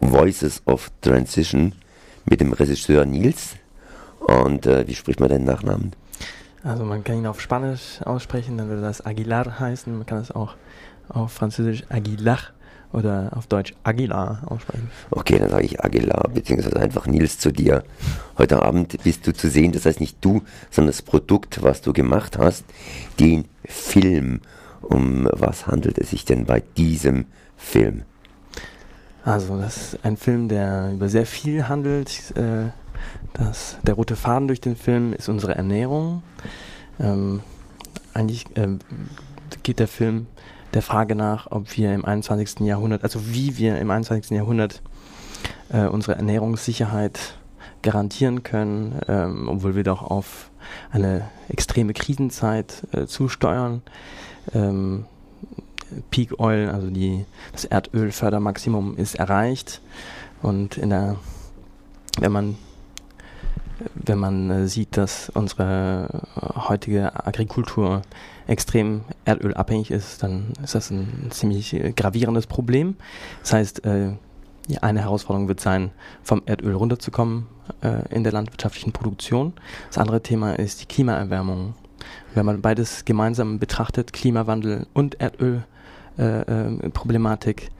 Voices of Transition mit dem Regisseur Nils. Und äh, wie spricht man deinen Nachnamen? Also man kann ihn auf Spanisch aussprechen, dann würde das Aguilar heißen. Man kann es auch auf Französisch Aguilar oder auf Deutsch Aguilar aussprechen. Okay, dann sage ich Aguilar, beziehungsweise einfach Nils zu dir. Heute Abend bist du zu sehen, das heißt nicht du, sondern das Produkt, was du gemacht hast, den Film. Um was handelt es sich denn bei diesem Film? Also, das ist ein Film, der über sehr viel handelt. Äh, das, der rote Faden durch den Film ist unsere Ernährung. Ähm, eigentlich äh, geht der Film der Frage nach, ob wir im 21. Jahrhundert, also wie wir im 21. Jahrhundert äh, unsere Ernährungssicherheit garantieren können, ähm, obwohl wir doch auf eine extreme Krisenzeit äh, zusteuern. Ähm, Peak Oil, also die, das Erdölfördermaximum ist erreicht und in der, wenn man wenn man äh, sieht, dass unsere heutige Agrikultur extrem erdölabhängig ist, dann ist das ein ziemlich äh, gravierendes Problem. Das heißt, äh, eine Herausforderung wird sein, vom Erdöl runterzukommen äh, in der landwirtschaftlichen Produktion. Das andere Thema ist die Klimaerwärmung. Wenn man beides gemeinsam betrachtet, Klimawandel und Erdöl, äh, äh, Problematik,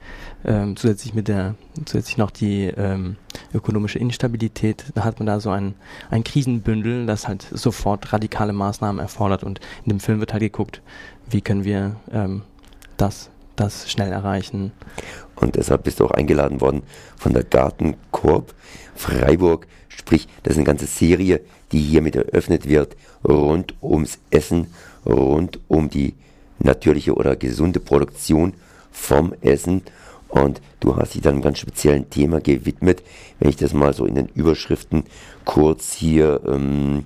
ähm, zusätzlich mit der, zusätzlich noch die ähm, ökonomische Instabilität, da hat man da so ein, ein Krisenbündel, das halt sofort radikale Maßnahmen erfordert. Und in dem Film wird halt geguckt, wie können wir ähm, das, das schnell erreichen. Und deshalb bist du auch eingeladen worden von der Gartenkorb Freiburg, sprich, das ist eine ganze Serie, die hiermit eröffnet wird, rund ums Essen, rund um die natürliche oder gesunde Produktion vom Essen. Und du hast dich dann einem ganz speziellen Thema gewidmet. Wenn ich das mal so in den Überschriften kurz hier ähm,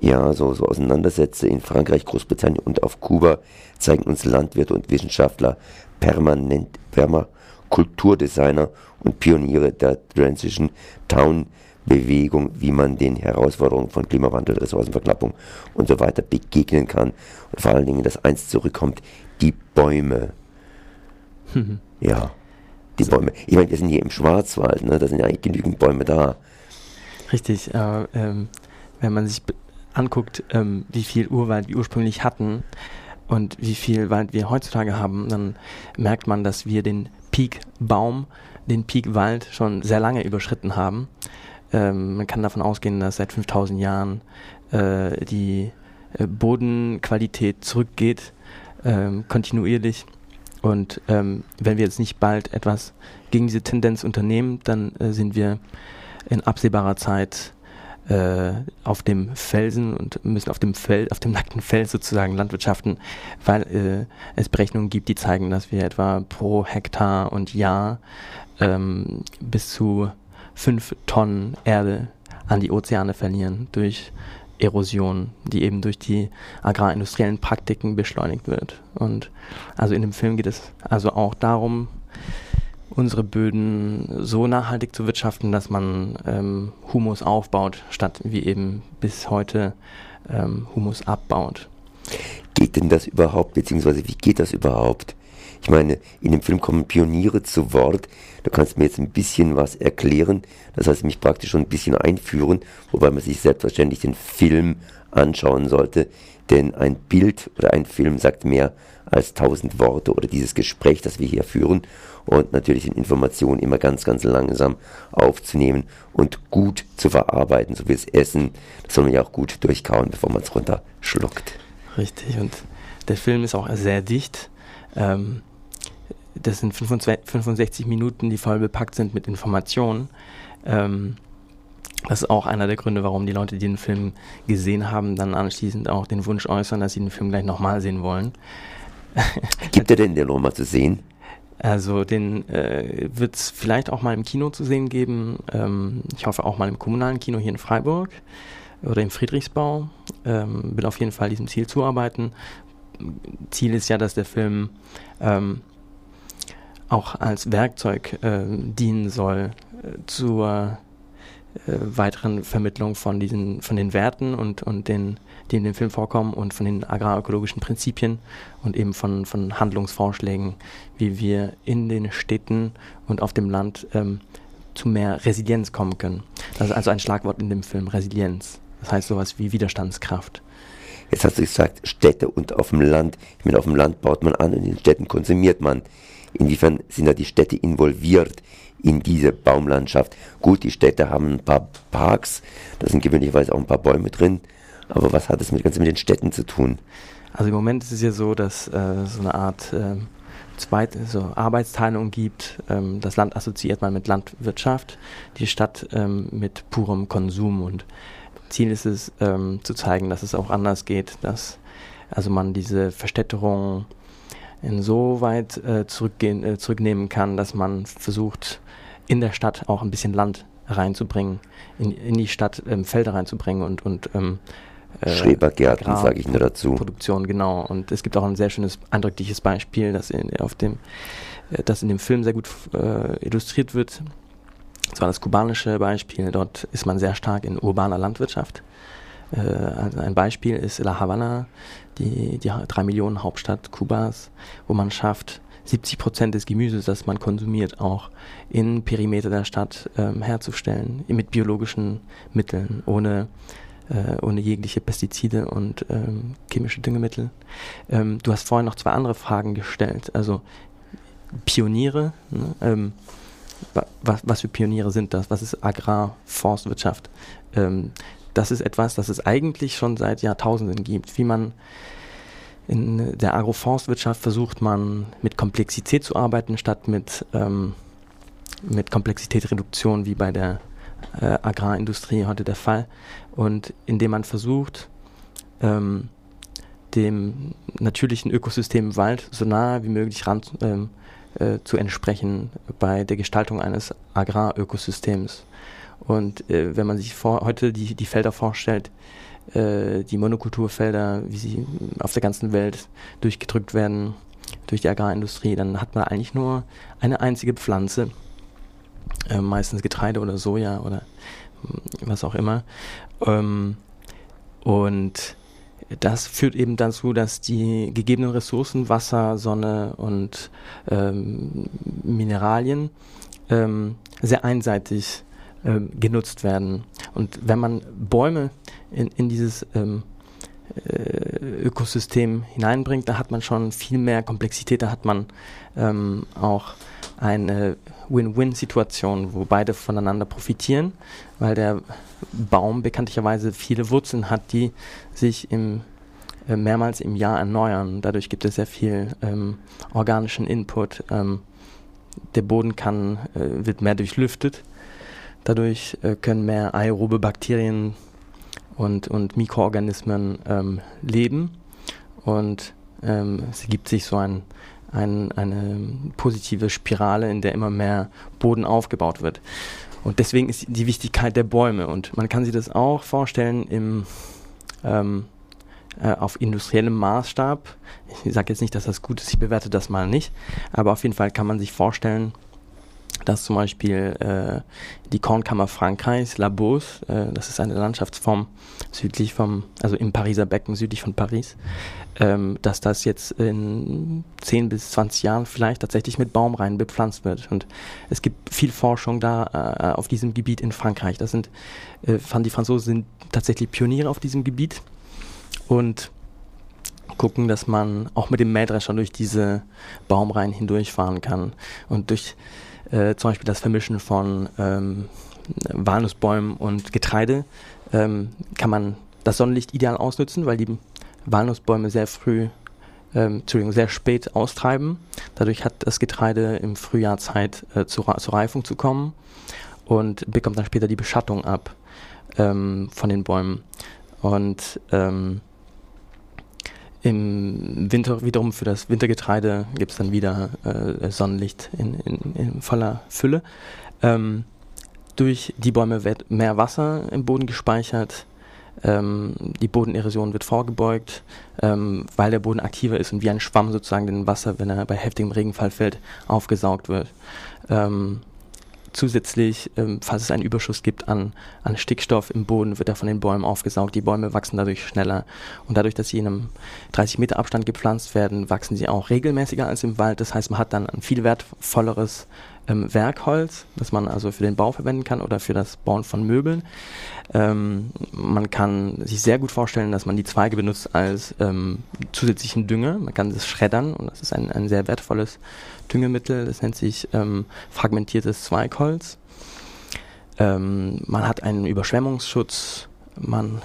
ja so, so auseinandersetze, in Frankreich, Großbritannien und auf Kuba zeigen uns Landwirte und Wissenschaftler permanent Permakulturdesigner und Pioniere der Transition Town Bewegung, wie man den Herausforderungen von Klimawandel, Ressourcenverknappung und so weiter begegnen kann. Und vor allen Dingen, dass eins zurückkommt, die Bäume. Mhm. Ja, die. Bäume. Ich meine, wir sind hier im Schwarzwald, ne? da sind ja eigentlich genügend Bäume da. Richtig, äh, ähm, wenn man sich anguckt, ähm, wie viel Urwald wir ursprünglich hatten und wie viel Wald wir heutzutage haben, dann merkt man, dass wir den Peak Baum, den Peak Wald schon sehr lange überschritten haben. Ähm, man kann davon ausgehen, dass seit 5000 Jahren äh, die äh, Bodenqualität zurückgeht, ähm, kontinuierlich. Und ähm, wenn wir jetzt nicht bald etwas gegen diese Tendenz unternehmen, dann äh, sind wir in absehbarer Zeit äh, auf dem Felsen und müssen auf dem Feld, auf dem nackten Feld sozusagen landwirtschaften, weil äh, es Berechnungen gibt, die zeigen, dass wir etwa pro Hektar und Jahr ähm, bis zu fünf Tonnen Erde an die Ozeane verlieren durch Erosion, die eben durch die agrarindustriellen Praktiken beschleunigt wird. Und also in dem Film geht es also auch darum, unsere Böden so nachhaltig zu wirtschaften, dass man ähm, Humus aufbaut, statt wie eben bis heute ähm, Humus abbaut. Geht denn das überhaupt, beziehungsweise wie geht das überhaupt? Ich meine, in dem Film kommen Pioniere zu Wort. Du kannst mir jetzt ein bisschen was erklären. Das heißt, mich praktisch schon ein bisschen einführen, wobei man sich selbstverständlich den Film anschauen sollte. Denn ein Bild oder ein Film sagt mehr als tausend Worte oder dieses Gespräch, das wir hier führen. Und natürlich sind Informationen immer ganz, ganz langsam aufzunehmen und gut zu verarbeiten, so wie das Essen. Das soll man ja auch gut durchkauen, bevor man es runterschluckt. Richtig, und der Film ist auch sehr dicht. Ähm, das sind 65 Minuten, die voll bepackt sind mit Informationen. Ähm, das ist auch einer der Gründe, warum die Leute, die den Film gesehen haben, dann anschließend auch den Wunsch äußern, dass sie den Film gleich nochmal sehen wollen. Gibt er denn den nochmal zu sehen? Also den äh, wird es vielleicht auch mal im Kino zu sehen geben. Ähm, ich hoffe auch mal im kommunalen Kino hier in Freiburg oder im Friedrichsbau. Ähm, will auf jeden Fall diesem Ziel zuarbeiten. Ziel ist ja, dass der Film ähm, auch als Werkzeug äh, dienen soll äh, zur äh, weiteren Vermittlung von diesen, von den Werten und, und den, die in dem Film vorkommen und von den agrarökologischen Prinzipien und eben von, von Handlungsvorschlägen, wie wir in den Städten und auf dem Land ähm, zu mehr Resilienz kommen können. Das ist also ein Schlagwort in dem Film, Resilienz. Das heißt sowas wie Widerstandskraft. Jetzt hast du gesagt, Städte und auf dem Land. Ich meine, auf dem Land baut man an und in den Städten konsumiert man. Inwiefern sind da die Städte involviert in diese Baumlandschaft? Gut, die Städte haben ein paar Parks, da sind gewöhnlicherweise auch ein paar Bäume drin. Aber was hat es mit, ganz mit den Städten zu tun? Also im Moment ist es ja so, dass äh, so eine Art äh, Zweit so Arbeitsteilung gibt. Ähm, das Land assoziiert man mit Landwirtschaft, die Stadt ähm, mit purem Konsum und Ziel ist es, ähm, zu zeigen, dass es auch anders geht, dass also man diese Verstädterung insoweit äh, zurückgehen, äh, zurücknehmen kann, dass man versucht, in der Stadt auch ein bisschen Land reinzubringen, in, in die Stadt ähm, Felder reinzubringen und, und ähm, äh, Schrebergärten, sage ich nur dazu. Produktion, genau. Und es gibt auch ein sehr schönes, eindrückliches Beispiel, das in, auf dem, äh, das in dem Film sehr gut äh, illustriert wird. Das war das kubanische Beispiel. Dort ist man sehr stark in urbaner Landwirtschaft. Also ein Beispiel ist La Havana, die, die drei Millionen Hauptstadt Kubas, wo man schafft, 70 Prozent des Gemüses, das man konsumiert, auch in Perimeter der Stadt ähm, herzustellen, mit biologischen Mitteln, ohne, äh, ohne jegliche Pestizide und ähm, chemische Düngemittel. Ähm, du hast vorhin noch zwei andere Fragen gestellt, also Pioniere, ne, ähm, was, was für Pioniere sind das? Was ist Agrarforstwirtschaft? Das ist etwas, das es eigentlich schon seit Jahrtausenden gibt. Wie man in der Agroforstwirtschaft versucht man mit Komplexität zu arbeiten, statt mit, ähm, mit Komplexitätsreduktion, wie bei der äh, Agrarindustrie heute der Fall. Und indem man versucht, ähm, dem natürlichen Ökosystem Wald so nahe wie möglich ran, ähm, äh, zu entsprechen bei der Gestaltung eines Agrarökosystems. Und äh, wenn man sich vor, heute die, die Felder vorstellt, äh, die Monokulturfelder, wie sie auf der ganzen Welt durchgedrückt werden durch die Agrarindustrie, dann hat man eigentlich nur eine einzige Pflanze, äh, meistens Getreide oder Soja oder hm, was auch immer. Ähm, und das führt eben dazu, dass die gegebenen Ressourcen, Wasser, Sonne und ähm, Mineralien ähm, sehr einseitig ähm, genutzt werden. Und wenn man Bäume in, in dieses ähm, äh, Ökosystem hineinbringt, da hat man schon viel mehr Komplexität, da hat man ähm, auch eine Win-Win-Situation, wo beide voneinander profitieren, weil der Baum bekanntlicherweise viele Wurzeln hat, die sich im, äh, mehrmals im Jahr erneuern. Dadurch gibt es sehr viel ähm, organischen Input. Ähm, der Boden kann, äh, wird mehr durchlüftet. Dadurch äh, können mehr aerobe Bakterien und, und Mikroorganismen ähm, leben. Und ähm, es gibt sich so ein ein, eine positive Spirale, in der immer mehr Boden aufgebaut wird. Und deswegen ist die Wichtigkeit der Bäume. Und man kann sich das auch vorstellen im, ähm, äh, auf industriellem Maßstab. Ich sage jetzt nicht, dass das gut ist, ich bewerte das mal nicht. Aber auf jeden Fall kann man sich vorstellen, dass zum Beispiel äh, die Kornkammer Frankreichs, La Beauce, äh, das ist eine Landschaftsform südlich vom, also im Pariser Becken, südlich von Paris, ähm, dass das jetzt in 10 bis 20 Jahren vielleicht tatsächlich mit Baumreihen bepflanzt wird. Und es gibt viel Forschung da äh, auf diesem Gebiet in Frankreich. Das sind, äh, die Franzosen sind tatsächlich Pioniere auf diesem Gebiet und gucken, dass man auch mit dem Mähdrescher durch diese Baumreihen hindurchfahren kann. Und durch äh, zum Beispiel das Vermischen von ähm, Walnussbäumen und Getreide ähm, kann man das Sonnenlicht ideal ausnutzen, weil die Walnussbäume sehr früh, ähm, Entschuldigung, sehr spät austreiben. Dadurch hat das Getreide im Frühjahr Zeit äh, zu, zur Reifung zu kommen und bekommt dann später die Beschattung ab ähm, von den Bäumen. Und ähm, im Winter wiederum für das Wintergetreide gibt es dann wieder äh, Sonnenlicht in, in, in, voller Fülle. Ähm, durch die Bäume wird mehr Wasser im Boden gespeichert. Ähm, die Bodenerosion wird vorgebeugt, ähm, weil der Boden aktiver ist und wie ein Schwamm sozusagen den Wasser, wenn er bei heftigem Regenfall fällt, aufgesaugt wird. Ähm, Zusätzlich, ähm, falls es einen Überschuss gibt an, an Stickstoff im Boden, wird er von den Bäumen aufgesaugt. Die Bäume wachsen dadurch schneller. Und dadurch, dass sie in einem 30 Meter Abstand gepflanzt werden, wachsen sie auch regelmäßiger als im Wald. Das heißt, man hat dann ein viel wertvolleres ähm, Werkholz, das man also für den Bau verwenden kann oder für das Bauen von Möbeln. Ähm, man kann sich sehr gut vorstellen, dass man die Zweige benutzt als ähm, zusätzlichen Dünger. Man kann es schreddern und das ist ein, ein sehr wertvolles Düngemittel. Das nennt sich ähm, fragmentiertes Zweigholz. Ähm, man hat einen Überschwemmungsschutz. Man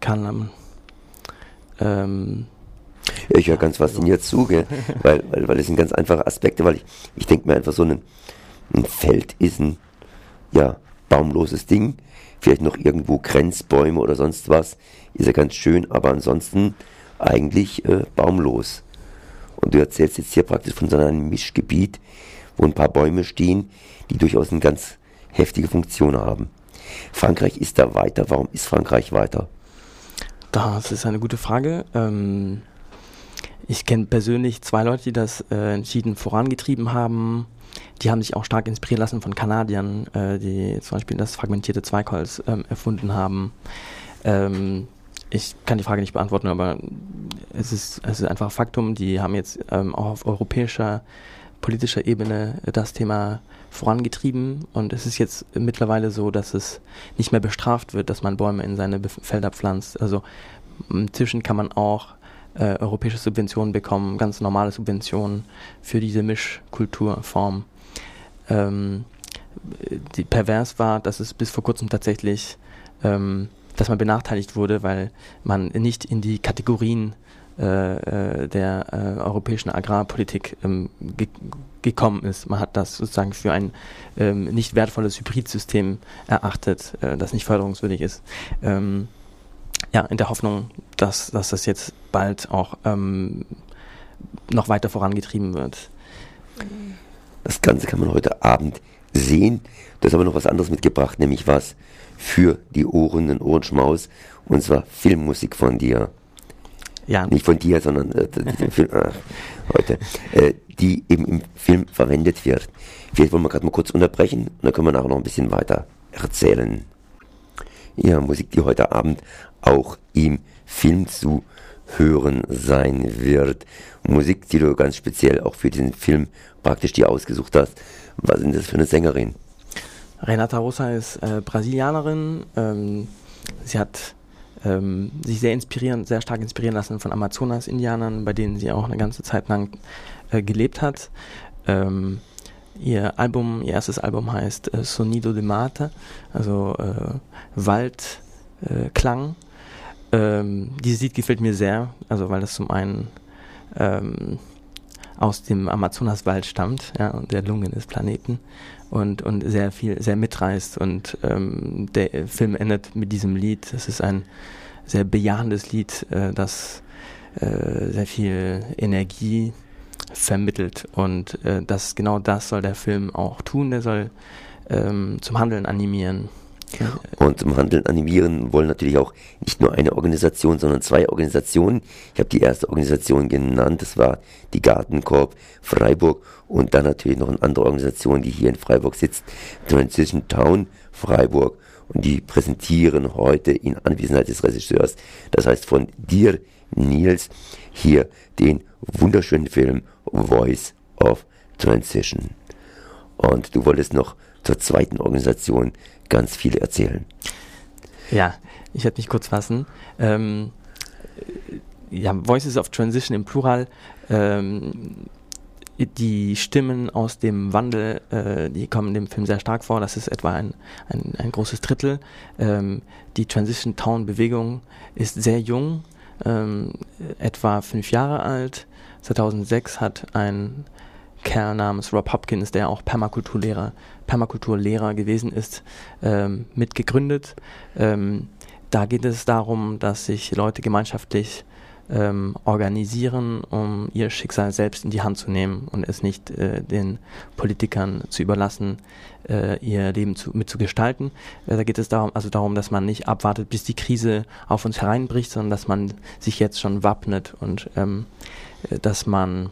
kann ähm, ich höre ganz fasziniert zu, gell? weil, weil, weil es sind ganz einfache Aspekte, weil ich, ich denke mir einfach so ein, ein Feld ist ein ja, baumloses Ding, vielleicht noch irgendwo Grenzbäume oder sonst was, ist ja ganz schön, aber ansonsten eigentlich äh, baumlos. Und du erzählst jetzt hier praktisch von so einem Mischgebiet, wo ein paar Bäume stehen, die durchaus eine ganz heftige Funktion haben. Frankreich ist da weiter. Warum ist Frankreich weiter? Das ist eine gute Frage. Ähm, ich kenne persönlich zwei Leute, die das äh, entschieden vorangetrieben haben. Die haben sich auch stark inspirieren lassen von Kanadiern, äh, die zum Beispiel das fragmentierte Zweigholz ähm, erfunden haben. Ähm, ich kann die Frage nicht beantworten, aber es ist, es ist einfach Faktum. Die haben jetzt ähm, auch auf europäischer politischer Ebene das Thema vorangetrieben und es ist jetzt mittlerweile so, dass es nicht mehr bestraft wird, dass man Bäume in seine Felder pflanzt. Also inzwischen kann man auch äh, europäische Subventionen bekommen, ganz normale Subventionen für diese Mischkulturform. Ähm, die pervers war, dass es bis vor kurzem tatsächlich, ähm, dass man benachteiligt wurde, weil man nicht in die Kategorien äh, äh der äh, europäischen Agrarpolitik ähm, ge gekommen ist. Man hat das sozusagen für ein ähm, nicht wertvolles Hybridsystem erachtet, äh, das nicht förderungswürdig ist. Ähm, ja, in der Hoffnung, dass, dass das jetzt bald auch ähm, noch weiter vorangetrieben wird. Das Ganze kann man heute Abend sehen. Du hast aber noch was anderes mitgebracht, nämlich was für die Ohren, den Ohrenschmaus, und zwar Filmmusik von dir. Ja. Nicht von dir, sondern äh, Film, äh, heute, äh, die eben im Film verwendet wird. Vielleicht wollen wir gerade mal kurz unterbrechen und dann können wir nachher noch ein bisschen weiter erzählen. Ja, Musik, die heute Abend auch im Film zu hören sein wird. Musik, die du ganz speziell auch für diesen Film praktisch dir ausgesucht hast. Was ist das für eine Sängerin? Renata Rosa ist äh, Brasilianerin. Ähm, sie hat ähm, sich sehr inspirieren, sehr stark inspirieren lassen von Amazonas-Indianern, bei denen sie auch eine ganze Zeit lang äh, gelebt hat. Ähm, ihr Album, ihr erstes Album heißt äh, Sonido de Mata, also äh, Waldklang. Ähm, dieses Lied gefällt mir sehr, also weil das zum einen ähm, aus dem Amazonaswald stammt, ja, der Lungen des Planeten und, und sehr viel, sehr mitreißt und ähm, der Film endet mit diesem Lied. Das ist ein sehr bejahendes Lied, äh, das äh, sehr viel Energie vermittelt und äh, das genau das soll der Film auch tun. Der soll ähm, zum Handeln animieren. Und zum Handeln animieren wollen natürlich auch nicht nur eine Organisation, sondern zwei Organisationen. Ich habe die erste Organisation genannt, das war die Gartenkorb Freiburg und dann natürlich noch eine andere Organisation, die hier in Freiburg sitzt, Transition Town Freiburg. Und die präsentieren heute in Anwesenheit des Regisseurs, das heißt von dir, Nils, hier den wunderschönen Film Voice of Transition. Und du wolltest noch zur zweiten Organisation ganz viel erzählen. Ja, ich werde mich kurz fassen. Ähm, ja, Voices of Transition im Plural. Ähm, die Stimmen aus dem Wandel, äh, die kommen dem Film sehr stark vor. Das ist etwa ein, ein, ein großes Drittel. Ähm, die Transition Town Bewegung ist sehr jung, ähm, etwa fünf Jahre alt. 2006 hat ein Kerl namens Rob Hopkins, der auch Permakulturlehrer, Permakulturlehrer gewesen ist, ähm, mitgegründet. Ähm, da geht es darum, dass sich Leute gemeinschaftlich ähm, organisieren, um ihr Schicksal selbst in die Hand zu nehmen und es nicht äh, den Politikern zu überlassen, äh, ihr Leben zu, mitzugestalten. Äh, da geht es darum, also darum, dass man nicht abwartet, bis die Krise auf uns hereinbricht, sondern dass man sich jetzt schon wappnet und ähm, äh, dass man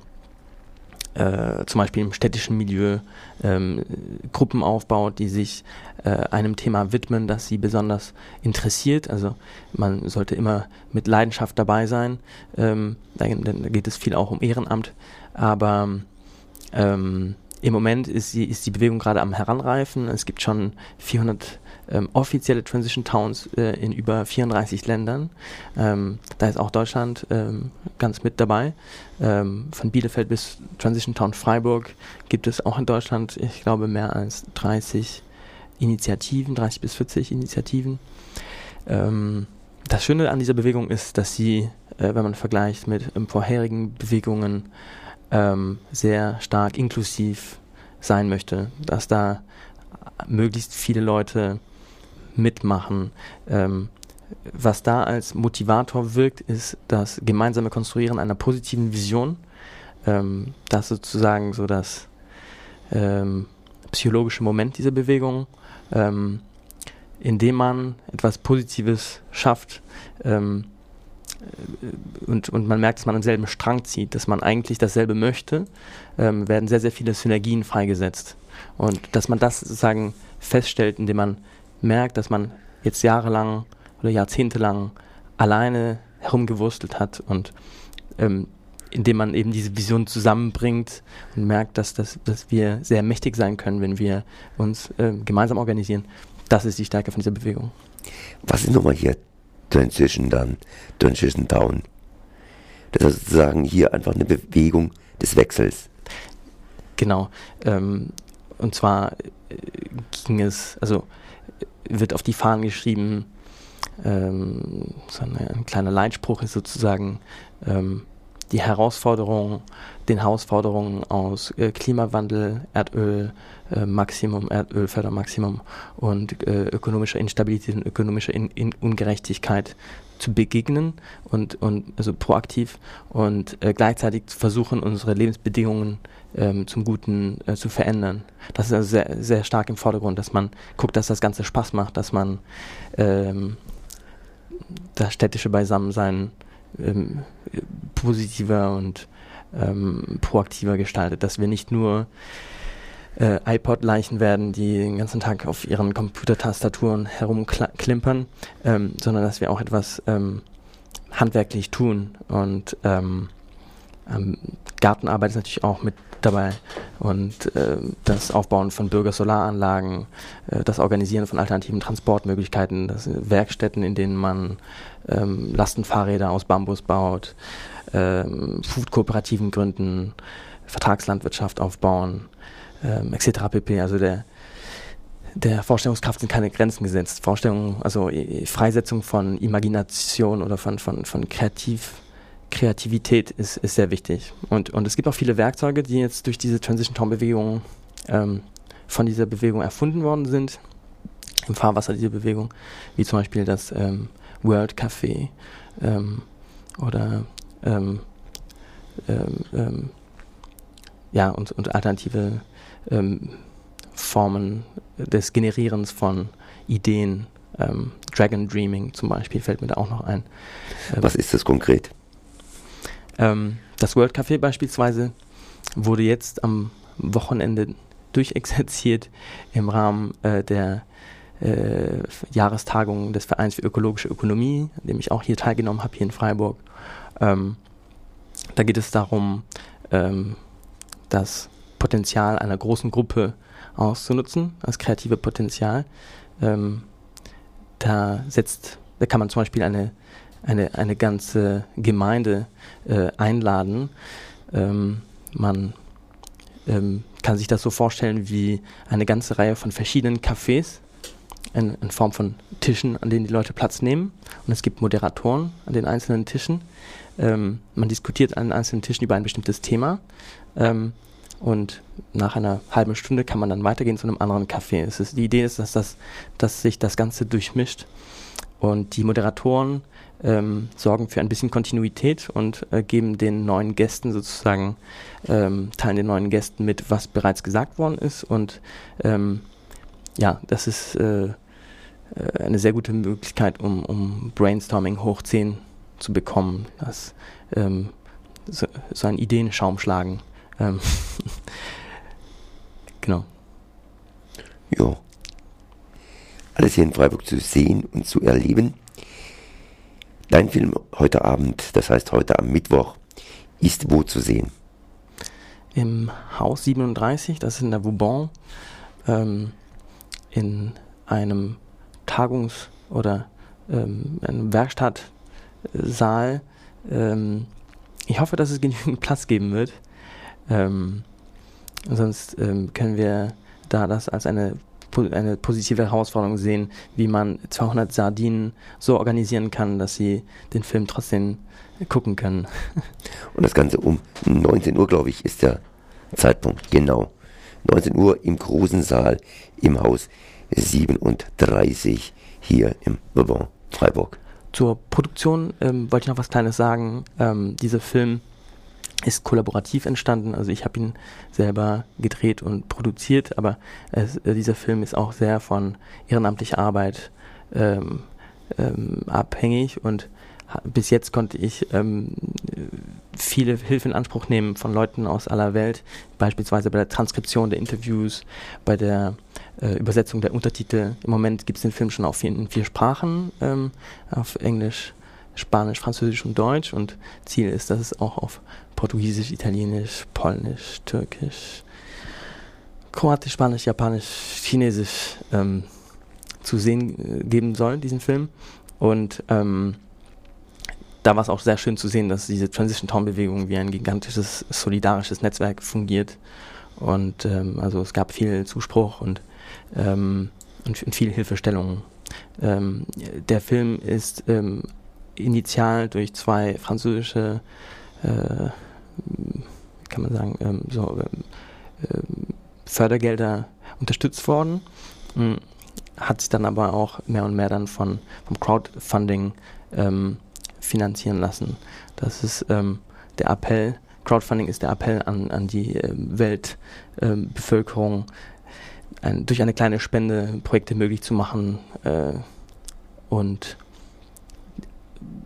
äh, zum Beispiel im städtischen Milieu ähm, Gruppen aufbaut, die sich äh, einem Thema widmen, das sie besonders interessiert. Also man sollte immer mit Leidenschaft dabei sein. Ähm, da, da geht es viel auch um Ehrenamt, aber ähm, Im Moment ist, die, ist die Bewegung gerade am Heranreifen. Es gibt schon 400 ähm, offizielle Transition Towns äh, in über 34 Ländern. Ähm, da ist auch Deutschland ähm, ganz mit dabei. Ähm, von Bielefeld bis Transition Town Freiburg gibt es auch in Deutschland, ich glaube, mehr als 30 Initiativen, 30 bis 40 Initiativen. Ähm, das Schöne an dieser Bewegung ist, dass sie, äh, wenn man vergleicht mit ähm, vorherigen Bewegungen, sehr stark inklusiv sein möchte, dass da möglichst viele Leute mitmachen. Ähm, was da als Motivator wirkt, ist das gemeinsame Konstruieren einer positiven Vision. Ähm, das sozusagen so das ähm, psychologische Moment dieser Bewegung, ähm, indem man etwas Positives schafft ähm, und, und man merkt, dass man am selben Strang zieht, dass man eigentlich dasselbe möchte, ähm, werden sehr, sehr viele Synergien freigesetzt. Und dass man das sozusagen feststellt, indem man merkt, dass man jetzt jahrelang oder jahrzehntelang alleine herumgewurstelt hat und ähm, indem man eben diese Vision zusammenbringt und merkt, dass, dass, dass wir sehr mächtig sein können, wenn wir uns äh, gemeinsam organisieren. Das ist die Stärke von dieser Bewegung. Was ist nochmal hier Transition dann, Transition Down? Das ist sozusagen hier einfach eine Bewegung des Wechsels. Genau. Ähm, und zwar äh, ging es, also wird auf die Fahnen geschrieben, ähm, so eine, ein kleiner Leitspruch ist sozusagen ähm, die Herausforderung, den Herausforderungen aus äh, Klimawandel, Erdöl, äh, Maximum, Erdölfördermaximum und äh, ökonomischer Instabilität und ökonomischer In In Ungerechtigkeit zu begegnen und, und also proaktiv und äh, gleichzeitig zu versuchen, unsere Lebensbedingungen ähm, zum Guten äh, zu verändern. Das ist also sehr, sehr stark im Vordergrund, dass man guckt, dass das Ganze Spaß macht, dass man ähm, das städtische Beisammensein ähm, positiver und ähm, proaktiver gestaltet, dass wir nicht nur äh, iPod-Leichen werden, die den ganzen Tag auf ihren Computertastaturen herumklimpern, ähm, sondern dass wir auch etwas ähm, handwerklich tun. Und ähm, ähm, Gartenarbeit ist natürlich auch mit dabei. Und äh, das Aufbauen von Bürgersolaranlagen, äh, das Organisieren von alternativen Transportmöglichkeiten, das Werkstätten, in denen man ähm, Lastenfahrräder aus Bambus baut, ähm, Food-Kooperativen gründen, Vertragslandwirtschaft aufbauen, ähm, etc. pp. Also der der Vorstellungskraft sind keine Grenzen gesetzt. Vorstellung, also Freisetzung von Imagination oder von, von, von Kreativ, Kreativität ist, ist sehr wichtig. Und, und es gibt auch viele Werkzeuge, die jetzt durch diese Transition Town Bewegung ähm, von dieser Bewegung erfunden worden sind, im Fahrwasser dieser Bewegung, wie zum Beispiel das ähm, World Café ähm, oder ähm, ähm, ähm, ja, und, und alternative Formen des Generierens von Ideen. Dragon Dreaming zum Beispiel fällt mir da auch noch ein. Was ist das konkret? Ähm, das World Café beispielsweise wurde jetzt am Wochenende durchexerziert im Rahmen äh, der äh, Jahrestagung des Vereins für ökologische Ökonomie, an dem ich auch hier teilgenommen habe, hier in Freiburg. Ähm, da geht es darum, ähm, das Potenzial einer großen Gruppe auszunutzen, das kreative Potenzial. Ähm, da setzt, da kann man zum Beispiel eine eine, eine ganze Gemeinde äh, einladen. Ähm, man ähm, kann sich das so vorstellen wie eine ganze Reihe von verschiedenen Cafés in, in, Form von Tischen, an denen die Leute Platz nehmen. Und es gibt Moderatoren an den einzelnen Tischen. Ähm, man diskutiert an den einzelnen Tischen über ein bestimmtes Thema. Ähm, und nach einer halben Stunde kann man dann weitergehen zu einem anderen Café. Es ist, die Idee ist, dass, das, dass sich das Ganze durchmischt. Und die Moderatoren ähm, sorgen für ein bisschen Kontinuität und äh, geben den neuen Gästen sozusagen, ähm, teilen den neuen Gästen mit, was bereits gesagt worden ist. Und ähm, ja, das ist äh, äh eine sehr gute Möglichkeit, um, um Brainstorming hoch 10 zu bekommen. Das, ähm, so, so ein Ideenschaum schlagen. Ähm, genau. Ja. Alles hier in Freiburg zu sehen und zu erleben. Dein Film heute Abend, das heißt heute am Mittwoch, ist wo zu sehen? im Haus 37, das ist in der Vauban, ähm, in einem Tagungs- oder ähm, einem Werkstattsaal. Ähm, ich hoffe, dass es genügend Platz geben wird. Ähm, sonst ähm, können wir da das als eine, eine positive Herausforderung sehen, wie man 200 Sardinen so organisieren kann, dass sie den Film trotzdem gucken können. Und das Ganze um 19 Uhr, glaube ich, ist der Zeitpunkt. Genau. 19 Uhr im großen Saal im Haus 37 hier im Bourbon Freiburg. Zur Produktion ähm, wollte ich noch was Kleines sagen. Ähm, dieser Film ist kollaborativ entstanden. Also ich habe ihn selber gedreht und produziert, aber es, äh, dieser Film ist auch sehr von ehrenamtlicher Arbeit ähm, ähm, abhängig und bis jetzt konnte ich ähm, viele Hilfe in Anspruch nehmen von Leuten aus aller Welt, beispielsweise bei der Transkription der Interviews, bei der äh, Übersetzung der Untertitel. Im Moment gibt es den Film schon auf vier, in vier Sprachen, ähm, auf Englisch, Spanisch, Französisch und Deutsch und Ziel ist, dass es auch auf Portugiesisch, Italienisch, Polnisch, Türkisch, Kroatisch, Spanisch, Japanisch, Chinesisch ähm, zu sehen äh, geben soll, diesen Film. Und ähm, da war es auch sehr schön zu sehen, dass diese Transition Town Bewegung wie ein gigantisches solidarisches Netzwerk fungiert. Und ähm, also es gab viel Zuspruch und, ähm, und, und viel Hilfestellung. Ähm, der Film ist ähm, initial durch zwei französische, äh, kann man sagen, ähm, so äh, Fördergelder unterstützt worden. Hm, hat sich dann aber auch mehr und mehr dann von, vom Crowdfunding ähm, finanzieren lassen. Das ist ähm, der Appell, Crowdfunding ist der Appell an, an die äh, Weltbevölkerung, äh, ein, durch eine kleine Spende Projekte möglich zu machen äh, und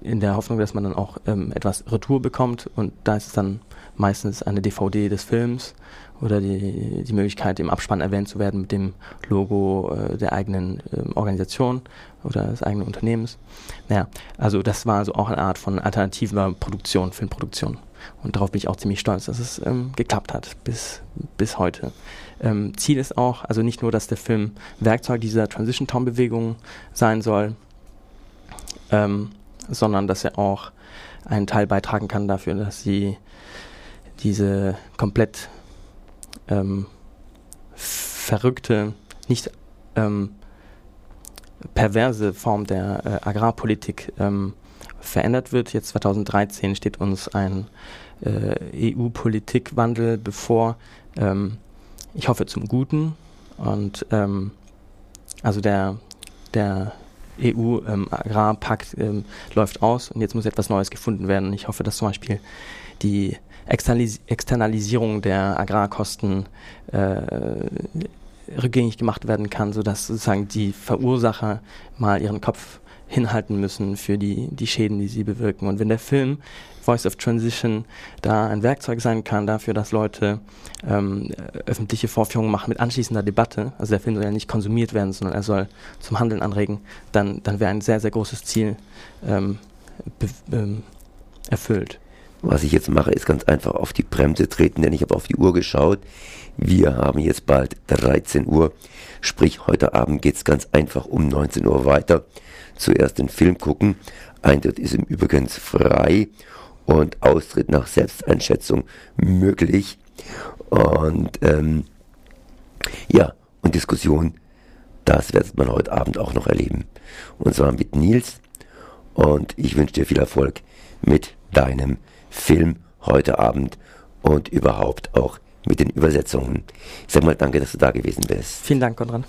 in der Hoffnung, dass man dann auch ähm, etwas Retour bekommt und da ist es dann meistens eine DVD des Films oder die, die Möglichkeit, im Abspann erwähnt zu werden mit dem Logo äh, der eigenen äh, Organisation oder des eigenen Unternehmens. Naja, also das war also auch eine Art von alternativer Produktion, Filmproduktion. Und darauf bin ich auch ziemlich stolz, dass es ähm, geklappt hat bis, bis heute. Ähm, Ziel ist auch, also nicht nur, dass der Film Werkzeug dieser Transition Town Bewegung sein soll, ähm, sondern dass er auch einen Teil beitragen kann dafür, dass sie diese komplett ähm, verrückte, nicht ähm, perverse Form der äh, Agrarpolitik ähm, verändert wird. Jetzt 2013 steht uns ein äh, EU-Politikwandel bevor. Ähm, ich hoffe zum Guten. Und ähm, also der, der EU-Agrarpakt ähm, läuft aus und jetzt muss etwas Neues gefunden werden. Ich hoffe, dass zum Beispiel die Externalis Externalisierung der Agrarkosten äh, rückgängig gemacht werden kann, sodass sozusagen die Verursacher mal ihren Kopf hinhalten müssen für die, die Schäden, die sie bewirken. Und wenn der Film Voice of Transition da ein Werkzeug sein kann dafür, dass Leute ähm, öffentliche Vorführungen machen mit anschließender Debatte, also der Film soll ja nicht konsumiert werden, sondern er soll zum Handeln anregen, dann, dann wäre ein sehr, sehr großes Ziel ähm, ähm, erfüllt. Was ich jetzt mache, ist ganz einfach auf die Bremse treten, denn ich habe auf die Uhr geschaut. Wir haben jetzt bald 13 Uhr, sprich heute Abend geht es ganz einfach um 19 Uhr weiter. Zuerst den Film gucken. Eintritt ist im Übrigen frei und Austritt nach Selbsteinschätzung möglich. Und ähm, ja, und Diskussion, das wird man heute Abend auch noch erleben. Und zwar mit Nils. Und ich wünsche dir viel Erfolg mit deinem Film heute Abend und überhaupt auch mit den Übersetzungen. Ich sag mal danke, dass du da gewesen bist. Vielen Dank, Konrad.